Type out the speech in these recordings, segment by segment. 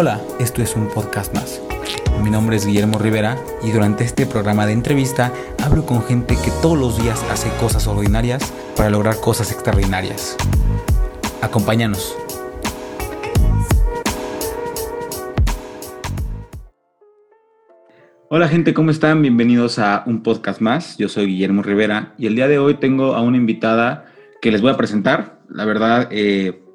Hola, esto es un podcast más. Mi nombre es Guillermo Rivera y durante este programa de entrevista hablo con gente que todos los días hace cosas ordinarias para lograr cosas extraordinarias. Acompáñanos. Hola gente, ¿cómo están? Bienvenidos a un podcast más. Yo soy Guillermo Rivera y el día de hoy tengo a una invitada que les voy a presentar. La verdad, eh,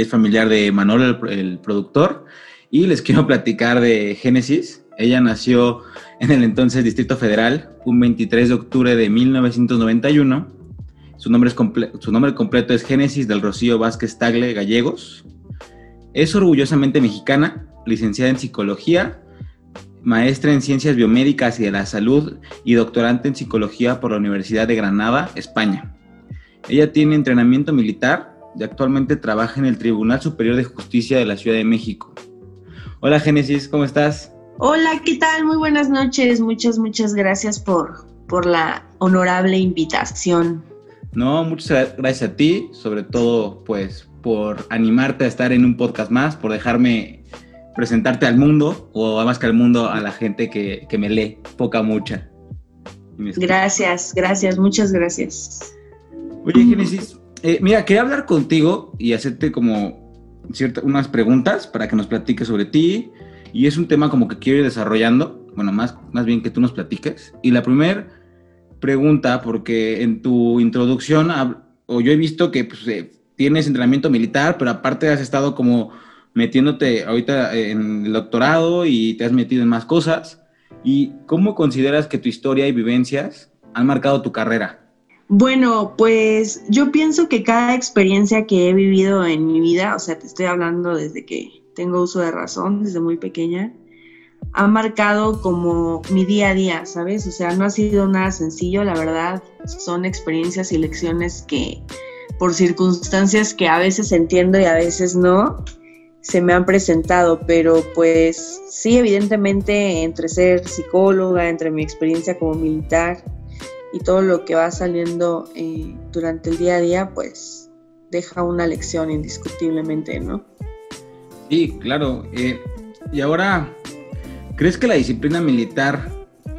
es familiar de Manolo, el, productor, y les quiero platicar de Génesis. Ella nació en el entonces Distrito Federal, un 23 de octubre de 1991. Su nombre, su nombre completo es Génesis del Rocío Vázquez Tagle Gallegos. Es orgullosamente mexicana, licenciada en psicología, maestra en ciencias biomédicas y de la salud y doctorante en psicología por la Universidad de Granada, España. Ella tiene entrenamiento militar actualmente trabaja en el Tribunal Superior de Justicia de la Ciudad de México. Hola Génesis, ¿cómo estás? Hola, ¿qué tal? Muy buenas noches. Muchas, muchas gracias por, por la honorable invitación. No, muchas gracias a ti, sobre todo pues por animarte a estar en un podcast más, por dejarme presentarte al mundo, o más que al mundo, a la gente que, que me lee, poca, mucha. Gracias, gracias, muchas gracias. Oye, Génesis, eh, mira, quería hablar contigo y hacerte como ciertas unas preguntas para que nos platiques sobre ti. Y es un tema como que quiero ir desarrollando, bueno, más, más bien que tú nos platiques. Y la primera pregunta, porque en tu introducción, o yo he visto que pues, eh, tienes entrenamiento militar, pero aparte has estado como metiéndote ahorita en el doctorado y te has metido en más cosas. ¿Y cómo consideras que tu historia y vivencias han marcado tu carrera? Bueno, pues yo pienso que cada experiencia que he vivido en mi vida, o sea, te estoy hablando desde que tengo uso de razón, desde muy pequeña, ha marcado como mi día a día, ¿sabes? O sea, no ha sido nada sencillo, la verdad, son experiencias y lecciones que por circunstancias que a veces entiendo y a veces no, se me han presentado, pero pues sí, evidentemente entre ser psicóloga, entre mi experiencia como militar, y todo lo que va saliendo eh, durante el día a día, pues deja una lección indiscutiblemente, ¿no? Sí, claro. Eh, y ahora, ¿crees que la disciplina militar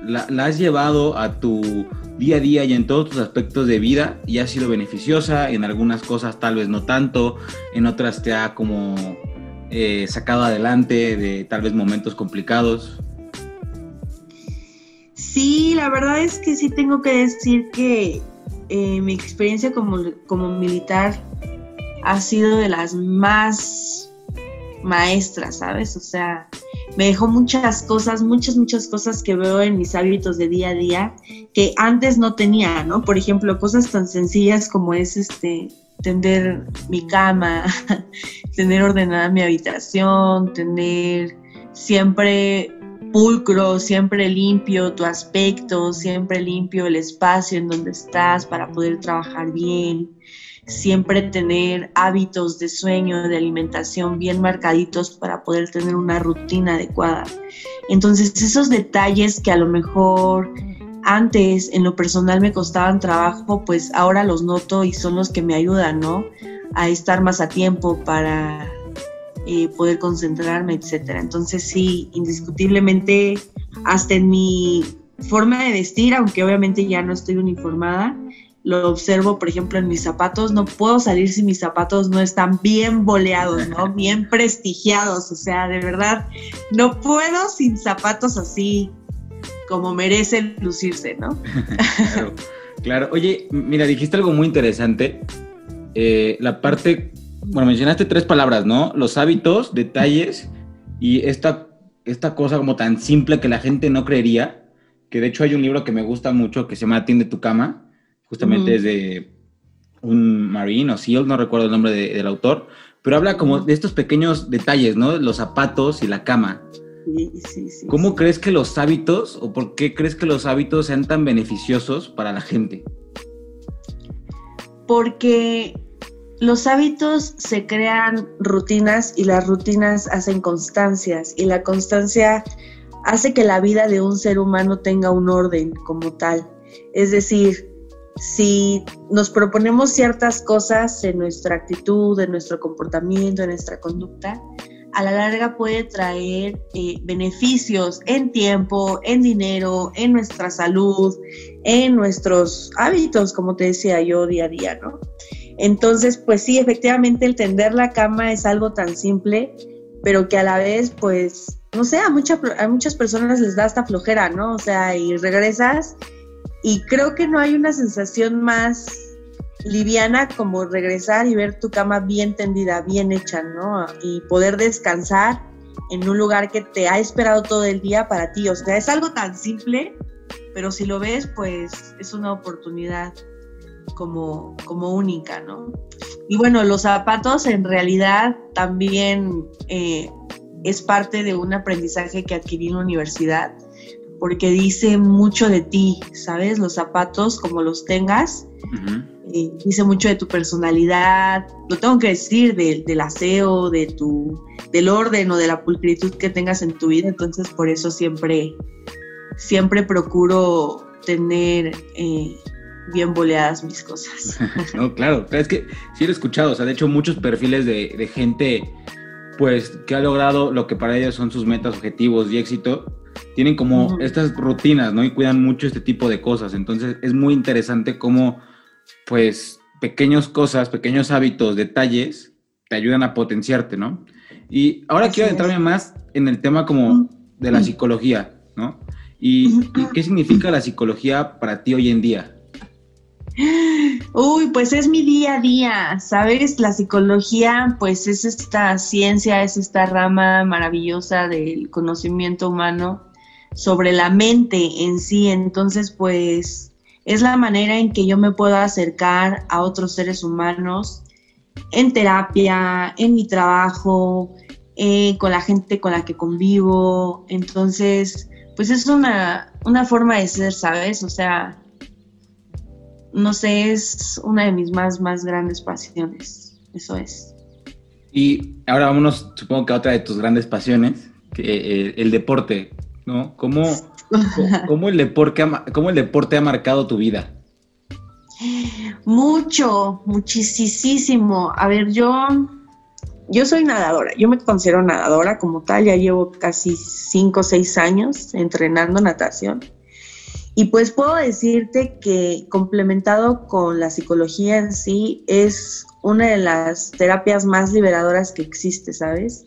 la, has llevado a tu día a día y en todos tus aspectos de vida y ha sido beneficiosa? En algunas cosas tal vez no tanto, en otras te ha como eh, sacado adelante de tal vez momentos complicados. Sí, la verdad es que sí tengo que decir que eh, mi experiencia como, como militar ha sido de las más maestras, ¿sabes? O sea, me dejó muchas cosas, muchas, muchas cosas que veo en mis hábitos de día a día que antes no tenía, ¿no? Por ejemplo, cosas tan sencillas como es este tender mi cama, tener ordenada mi habitación, tener siempre pulcro, siempre limpio tu aspecto, siempre limpio el espacio en donde estás para poder trabajar bien, siempre tener hábitos de sueño, de alimentación bien marcaditos para poder tener una rutina adecuada. Entonces, esos detalles que a lo mejor antes en lo personal me costaban trabajo, pues ahora los noto y son los que me ayudan, ¿no? A estar más a tiempo para eh, poder concentrarme, etcétera. Entonces sí, indiscutiblemente, hasta en mi forma de vestir, aunque obviamente ya no estoy uniformada, lo observo, por ejemplo, en mis zapatos, no puedo salir si mis zapatos no están bien boleados, ¿no? Bien prestigiados, o sea, de verdad, no puedo sin zapatos así como merecen lucirse, ¿no? claro, claro. Oye, mira, dijiste algo muy interesante, eh, la parte bueno, mencionaste tres palabras, ¿no? Los hábitos, detalles y esta, esta cosa como tan simple que la gente no creería, que de hecho hay un libro que me gusta mucho que se llama Atiende tu cama, justamente es de un marine o seal, no recuerdo el nombre del autor, pero habla como de estos pequeños detalles, ¿no? Los zapatos y la cama. Sí, sí, sí, ¿Cómo crees que los hábitos o por qué crees que los hábitos sean tan beneficiosos para la gente? Porque los hábitos se crean rutinas y las rutinas hacen constancias y la constancia hace que la vida de un ser humano tenga un orden como tal. Es decir, si nos proponemos ciertas cosas en nuestra actitud, en nuestro comportamiento, en nuestra conducta, a la larga puede traer eh, beneficios en tiempo, en dinero, en nuestra salud, en nuestros hábitos, como te decía yo, día a día, ¿no? Entonces, pues sí, efectivamente el tender la cama es algo tan simple, pero que a la vez, pues, no sé, a, a muchas personas les da hasta flojera, ¿no? O sea, y regresas y creo que no hay una sensación más liviana como regresar y ver tu cama bien tendida, bien hecha, ¿no? Y poder descansar en un lugar que te ha esperado todo el día para ti. O sea, es algo tan simple, pero si lo ves, pues es una oportunidad como, como única, ¿no? Y bueno, los zapatos en realidad también eh, es parte de un aprendizaje que adquirí en la universidad, porque dice mucho de ti, ¿sabes? Los zapatos, como los tengas, eh, dice mucho de tu personalidad, lo tengo que decir, del aseo, de tu, del orden o de la pulcritud que tengas en tu vida, entonces por eso siempre, siempre procuro tener eh, bien boleadas mis cosas. no, claro, es que sí lo he escuchado, o sea, de hecho muchos perfiles de, de gente pues que ha logrado lo que para ellos son sus metas, objetivos y éxito, tienen como estas rutinas, ¿no? Y cuidan mucho este tipo de cosas. Entonces es muy interesante cómo pues pequeñas cosas, pequeños hábitos, detalles, te ayudan a potenciarte, ¿no? Y ahora quiero adentrarme más en el tema como de la psicología, ¿no? Y, qué significa la psicología para ti hoy en día? Uy, pues es mi día a día, ¿sabes? La psicología, pues es esta ciencia, es esta rama maravillosa del conocimiento humano sobre la mente en sí. Entonces, pues es la manera en que yo me puedo acercar a otros seres humanos en terapia, en mi trabajo, eh, con la gente con la que convivo. Entonces, pues es una, una forma de ser, ¿sabes? O sea, no sé, es una de mis más, más grandes pasiones. Eso es. Y ahora vámonos, supongo que a otra de tus grandes pasiones, que, eh, el deporte, ¿no? ¿Cómo, ¿Cómo el, deporte, ¿Cómo el deporte ha marcado tu vida? Mucho, muchísimo. A ver, yo, yo soy nadadora, yo me considero nadadora como tal, ya llevo casi cinco o seis años entrenando natación. Y pues puedo decirte que complementado con la psicología en sí, es una de las terapias más liberadoras que existe, ¿sabes?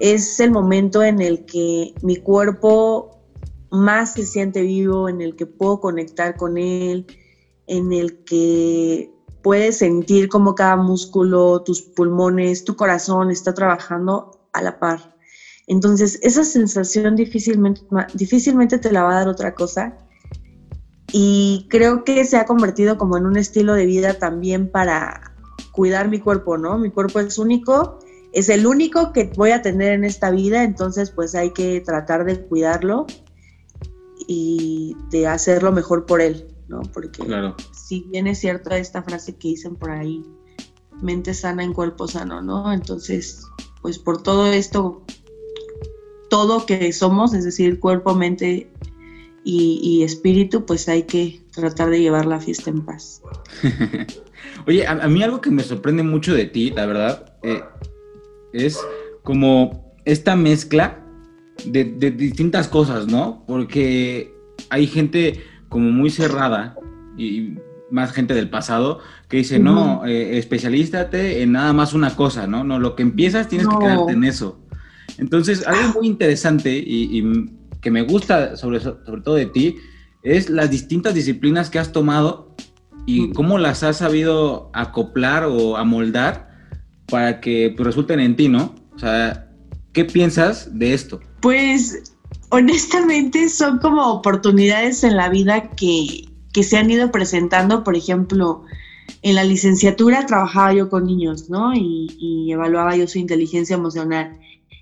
Es el momento en el que mi cuerpo más se siente vivo, en el que puedo conectar con él, en el que puedes sentir como cada músculo, tus pulmones, tu corazón está trabajando a la par. Entonces, esa sensación difícilmente, difícilmente te la va a dar otra cosa. Y creo que se ha convertido como en un estilo de vida también para cuidar mi cuerpo, ¿no? Mi cuerpo es único, es el único que voy a tener en esta vida, entonces pues hay que tratar de cuidarlo y de hacerlo mejor por él, ¿no? Porque si bien es cierta esta frase que dicen por ahí, mente sana en cuerpo sano, ¿no? Entonces, pues por todo esto, todo que somos, es decir, cuerpo, mente y, espíritu, pues hay que tratar de llevar la fiesta en paz. Oye, a, mí algo que me sorprende mucho de ti, la verdad, eh, es como esta mezcla de, distintas cosas, ¿no? Porque hay gente como muy cerrada y más gente del pasado que dice, no, eh, especialízate en nada más una cosa, ¿no? No, lo que empiezas tienes que quedarte en eso. Entonces, algo muy interesante y, que me gusta sobre, sobre todo de ti es las distintas disciplinas que has tomado y cómo las has sabido acoplar o amoldar para que pues, resulten en ti, ¿no? O sea, ¿qué piensas de esto? Pues honestamente son como oportunidades en la vida que, se han ido presentando, por ejemplo, en la licenciatura trabajaba yo con niños, ¿no? Y, evaluaba yo su inteligencia emocional.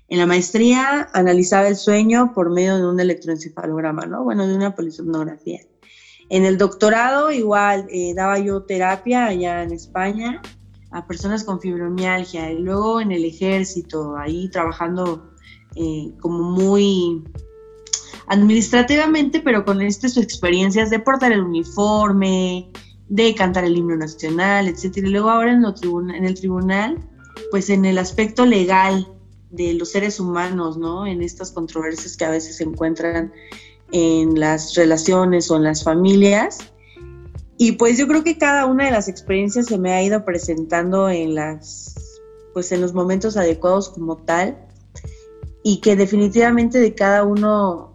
En la maestría analizaba el sueño por medio de un electroencefalograma, ¿no? Bueno, de una polisomnografía. En el doctorado igual eh, daba yo terapia allá en España a personas con fibromialgia y luego en el ejército, ahí trabajando eh, como muy administrativamente, pero con estas experiencias de portar el uniforme, de cantar el himno nacional, etcétera. Y luego ahora en, en el tribunal, pues en el aspecto legal, de los seres humanos, ¿no? En estas controversias que a veces se encuentran en las relaciones o en las familias. Y pues yo creo que cada una de las experiencias se me ha ido presentando en las pues en los momentos adecuados como tal y que definitivamente de cada uno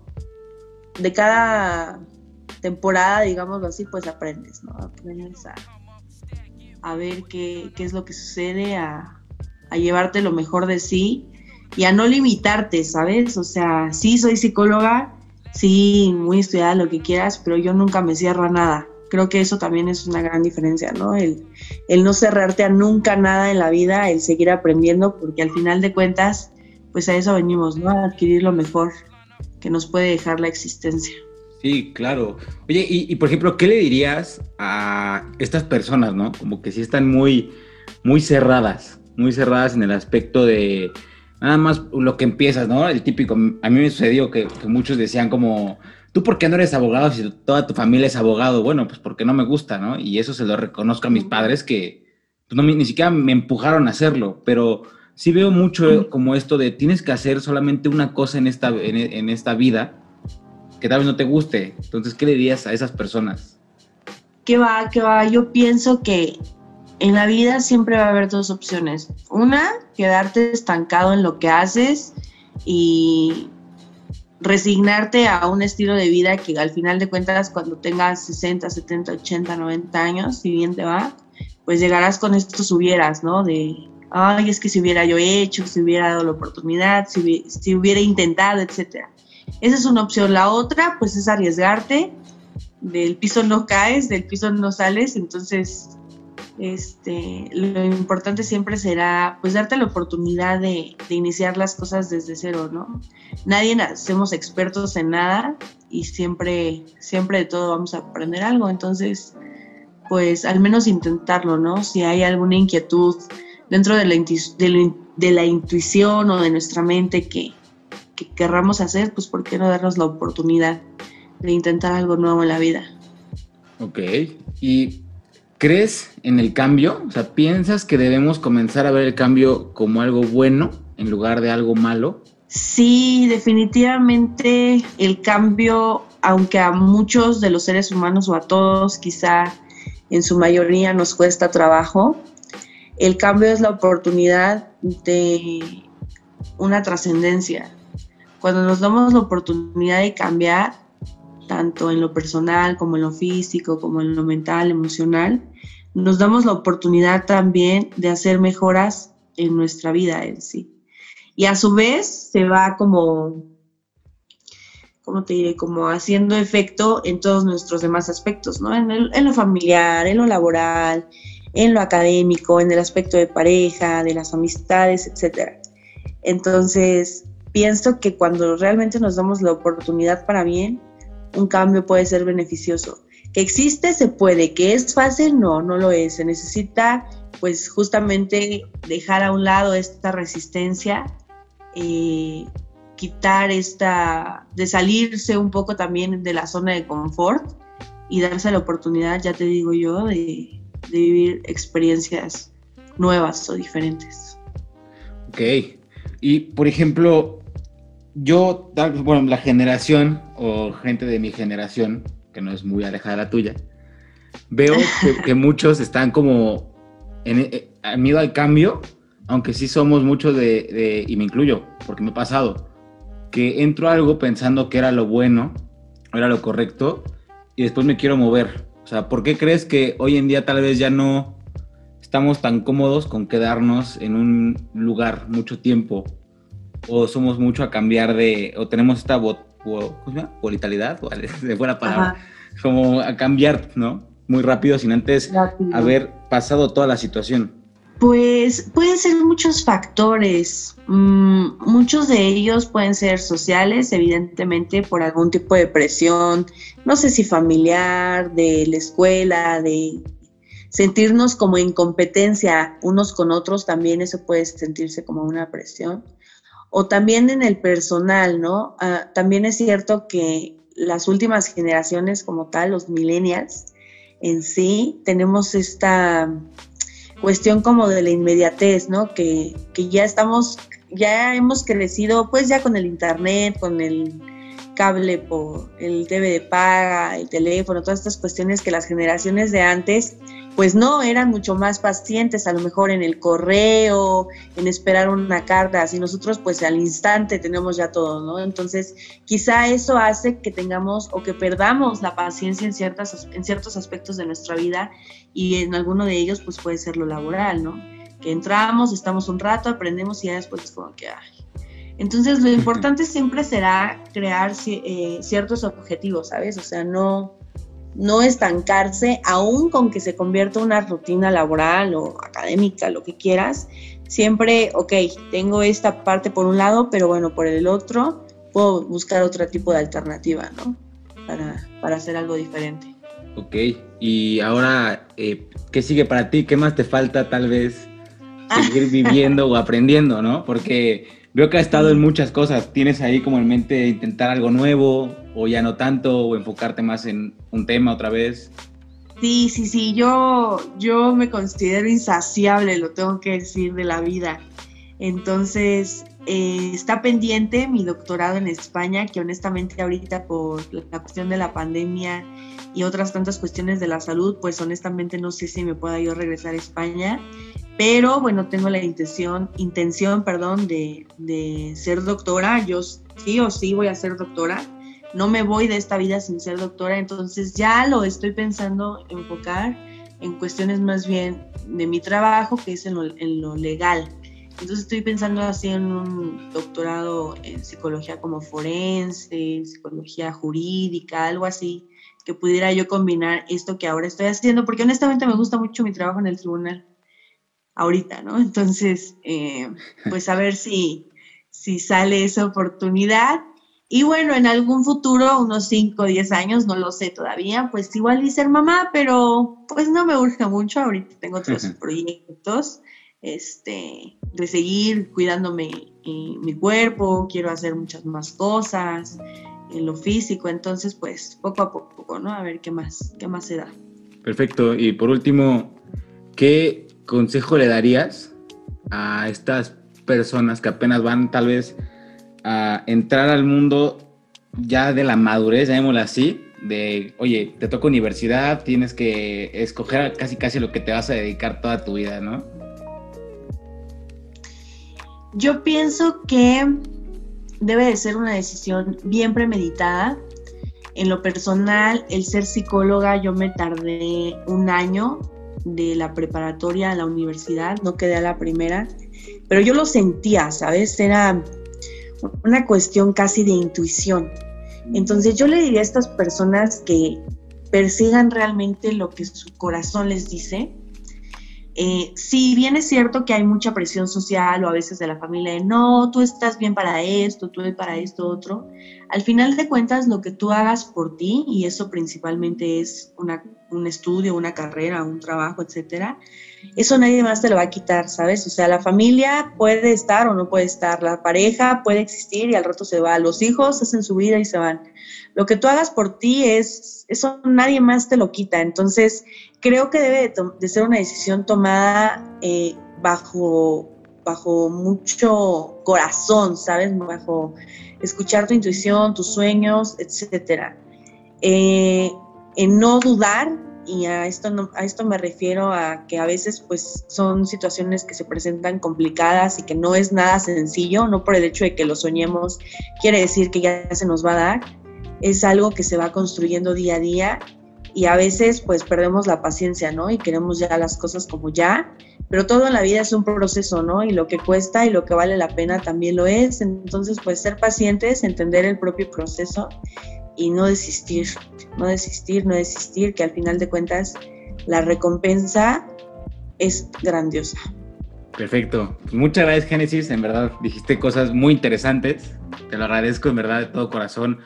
de cada temporada, digámoslo así, pues aprendes, ¿no? Aprendes a, a ver qué, qué, es lo que sucede, a, a llevarte lo mejor de sí y a no limitarte, ¿sabes? O sea, sí soy psicóloga, sí, muy estudiada, lo que quieras, pero yo nunca me cierro a nada. Creo que eso también es una gran diferencia, ¿no? El, el no cerrarte a nunca nada en la vida, el seguir aprendiendo, porque al final de cuentas, pues a eso venimos, ¿no? A adquirir lo mejor que nos puede dejar la existencia. Sí, claro. Oye, y, y, por ejemplo, ¿qué le dirías a estas personas, no? Como que sí están muy, muy cerradas, muy cerradas en el aspecto de, nada más lo que empiezas, ¿no? El típico, a mí me sucedió que, que, muchos decían como, ¿tú por qué no eres abogado si toda tu familia es abogado? Bueno, pues porque no me gusta, ¿no? Y eso se lo reconozco a mis padres que pues no, ni siquiera me empujaron a hacerlo, pero sí veo mucho como esto de tienes que hacer solamente una cosa en esta, en, en esta vida que tal vez no te guste. Entonces, ¿qué le dirías a esas personas? ¿Qué va? ¿Qué va? Yo pienso que en la vida siempre va a haber dos opciones. Una, quedarte estancado en lo que haces y resignarte a un estilo de vida que al final de cuentas cuando tengas 60, 70, 80, 90 años, si bien te va, pues llegarás con estos hubieras, ¿no? De, ay, es que si hubiera yo hecho, si hubiera dado la oportunidad, si, si hubiera intentado, etcétera. Esa es una opción. La otra, pues es arriesgarte. Del piso no caes, del piso no sales, entonces este, lo importante siempre será pues darte la oportunidad de, de, iniciar las cosas desde cero, ¿no? Nadie nacemos expertos en nada y siempre, siempre de todo vamos a aprender algo, entonces pues al menos intentarlo, ¿no? Si hay alguna inquietud dentro de la, de la, de la intuición o de nuestra mente que, que querramos hacer, pues ¿por qué no darnos la oportunidad de intentar algo nuevo en la vida? Ok, y ¿Crees en el cambio? O sea, ¿piensas que debemos comenzar a ver el cambio como algo bueno en lugar de algo malo? Sí, definitivamente el cambio, aunque a muchos de los seres humanos o a todos quizá en su mayoría nos cuesta trabajo, el cambio es la oportunidad de una trascendencia. Cuando nos damos la oportunidad de cambiar, tanto en lo personal como en lo físico, como en lo mental, emocional, nos damos la oportunidad también de hacer mejoras en nuestra vida en sí. Y a su vez se va como, ¿cómo te diré? Como haciendo efecto en todos nuestros demás aspectos, ¿no? En, el, en lo familiar, en lo laboral, en lo académico, en el aspecto de pareja, de las amistades, etc. Entonces, pienso que cuando realmente nos damos la oportunidad para bien, un cambio puede ser beneficioso. Que existe, se puede. Que es fácil, no, no lo es. Se necesita, pues, justamente dejar a un lado esta resistencia, eh, quitar esta, de salirse un poco también de la zona de confort y darse la oportunidad, ya te digo yo, de, de vivir experiencias nuevas o diferentes. Ok. Y, por ejemplo, yo, bueno, la generación o gente de mi generación, que no es muy alejada de la tuya, veo que, muchos están como en, en, en, miedo al cambio, aunque sí somos muchos de, de, y me incluyo, porque me ha pasado, que entro a algo pensando que era lo bueno, era lo correcto, y después me quiero mover. O sea, ¿por qué crees que hoy en día tal vez ya no estamos tan cómodos con quedarnos en un lugar mucho tiempo o somos mucho a cambiar de, o tenemos esta ¿cómo se llama? volatilidad, de fuera palabra, Ajá. como a cambiar, ¿no? Muy rápido sin antes rápido. haber pasado toda la situación. Pues pueden ser muchos factores, mm, muchos de ellos pueden ser sociales, evidentemente por algún tipo de presión, no sé si familiar, de la escuela, de sentirnos como en competencia unos con otros, también eso puede sentirse como una presión o también en el personal, ¿no? Uh, también es cierto que las últimas generaciones como tal, los millennials en sí, tenemos esta cuestión como de la inmediatez, ¿no? Que, que ya estamos ya hemos crecido pues ya con el internet, con el cable por el TV de paga, el teléfono, todas estas cuestiones que las generaciones de antes pues no, eran mucho más pacientes, a lo mejor en el correo, en esperar una carta, así nosotros pues al instante tenemos ya todo, ¿no? Entonces, quizá eso hace que tengamos o que perdamos la paciencia en, ciertas, en ciertos aspectos de nuestra vida y en alguno de ellos pues puede ser lo laboral, ¿no? Que entramos, estamos un rato, aprendemos y ya después es como que, ay. Entonces, lo importante siempre será crear eh, ciertos objetivos, ¿sabes? O sea, no no estancarse, aún con que se convierta una rutina laboral o académica, lo que quieras, siempre, ok, tengo esta parte por un lado, pero bueno, por el otro puedo buscar otro tipo de alternativa, ¿no? Para, para hacer algo diferente. Ok, y ahora, eh, ¿qué sigue para ti? ¿Qué más te falta tal vez seguir viviendo o aprendiendo, ¿no? Porque veo que has estado en muchas cosas. ¿Tienes ahí como en mente intentar algo nuevo o ya no tanto o enfocarte más en un tema otra vez? Sí, sí, sí, yo, yo me considero insaciable, lo tengo que decir, de la vida. Entonces, eh, está pendiente mi doctorado en España, que honestamente ahorita por la cuestión de la pandemia y otras tantas cuestiones de la salud, pues honestamente no sé si me pueda yo regresar a España, pero bueno, tengo la intención, intención, perdón, de, de ser doctora, yo sí o sí voy a ser doctora, no me voy de esta vida sin ser doctora, entonces ya lo estoy pensando enfocar en cuestiones más bien de mi trabajo, que es en lo, legal. Entonces estoy pensando así en un doctorado en psicología como forense, psicología jurídica, algo así, que pudiera yo combinar esto que ahora estoy haciendo, porque honestamente me gusta mucho mi trabajo en el tribunal ahorita, ¿no? Entonces, eh, pues a ver si, si sale esa oportunidad. Y bueno, en algún futuro, unos 5 o 10 años, no lo sé todavía, pues igual y ser mamá, pero pues no me urge mucho, ahorita tengo otros proyectos, este, de seguir cuidándome eh, mi cuerpo, quiero hacer muchas más cosas en lo físico, entonces pues poco a poco, ¿no? A ver qué más, qué más se da. Perfecto, y por último, ¿qué consejo le darías a estas personas que apenas van tal vez a entrar al mundo ya de la madurez, llamémoslo así, de, oye, te toca universidad, tienes que escoger casi casi lo que te vas a dedicar toda tu vida, ¿no? Yo pienso que debe de ser una decisión bien premeditada. En lo personal, el ser psicóloga, yo me tardé un año de la preparatoria a la universidad, no quedé a la primera, pero yo lo sentía, ¿sabes? Era una cuestión casi de intuición. Entonces yo le diría a estas personas que persigan realmente lo que su corazón les dice. Eh, si bien es cierto que hay mucha presión social o a veces de la familia de no, tú estás bien para esto, tú para esto, otro, al final de cuentas lo que tú hagas por ti, y eso principalmente es un estudio, una carrera, un trabajo, etcétera, eso nadie más te lo va a quitar, ¿sabes? O sea, la familia puede estar o no puede estar, la pareja puede existir y al rato se va, los hijos hacen su vida y se van. Lo que tú hagas por ti es, eso nadie más te lo quita. Entonces, creo que debe de, ser una decisión tomada eh, bajo, bajo mucho corazón, ¿sabes? Bajo escuchar tu intuición, tus sueños, etcétera. Eh, en no dudar y a esto, a esto me refiero a que a veces pues son situaciones que se presentan complicadas y que no es nada sencillo, no por el hecho de que lo soñemos quiere decir que ya se nos va a dar, es algo que se va construyendo día a día y a veces pues perdemos la paciencia, ¿no? Y queremos ya las cosas como ya, pero todo en la vida es un proceso, ¿no? Y lo que cuesta y lo que vale la pena también lo es, entonces pues ser pacientes, entender el propio proceso y no desistir, no desistir, no desistir, que al final de cuentas la recompensa es grandiosa. Perfecto. Pues muchas gracias, Génesis. En verdad, dijiste cosas muy interesantes. Te lo agradezco en verdad de todo corazón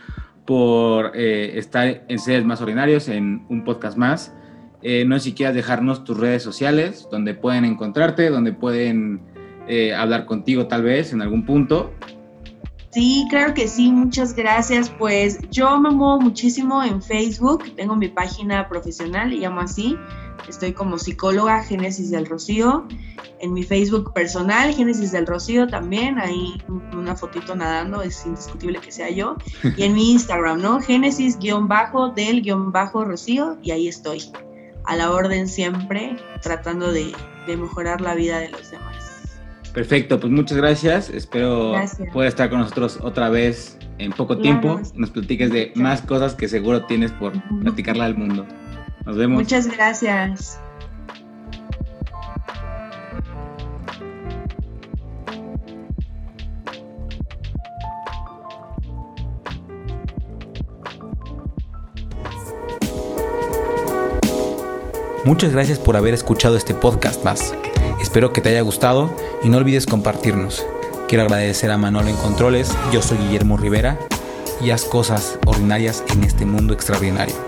por eh, estar en Seres Más Ordinarios, en un podcast más. Eh, no sé si dejarnos tus redes sociales, donde pueden encontrarte, donde pueden eh, hablar contigo tal vez en algún punto. Sí, claro que sí, muchas gracias. Pues yo me muevo muchísimo en Facebook, tengo mi página profesional, y llamo así, Estoy como psicóloga Génesis del Rocío. En mi Facebook personal, Génesis del Rocío también, ahí una fotito nadando, es indiscutible que sea yo. Y en mi Instagram, ¿no? Génesis-del-Rocío, y ahí estoy. A la orden siempre, tratando de, mejorar la vida de los demás. Perfecto, pues muchas gracias. Espero pueda estar con nosotros otra vez en poco tiempo. Nos platiques de más cosas que seguro tienes por platicarla al mundo. Nos vemos. Muchas gracias. Muchas gracias por haber escuchado este podcast más. Espero que te haya gustado y no olvides compartirnos. Quiero agradecer a Manolo en Controles, yo soy Guillermo Rivera y haz cosas ordinarias en este mundo extraordinario.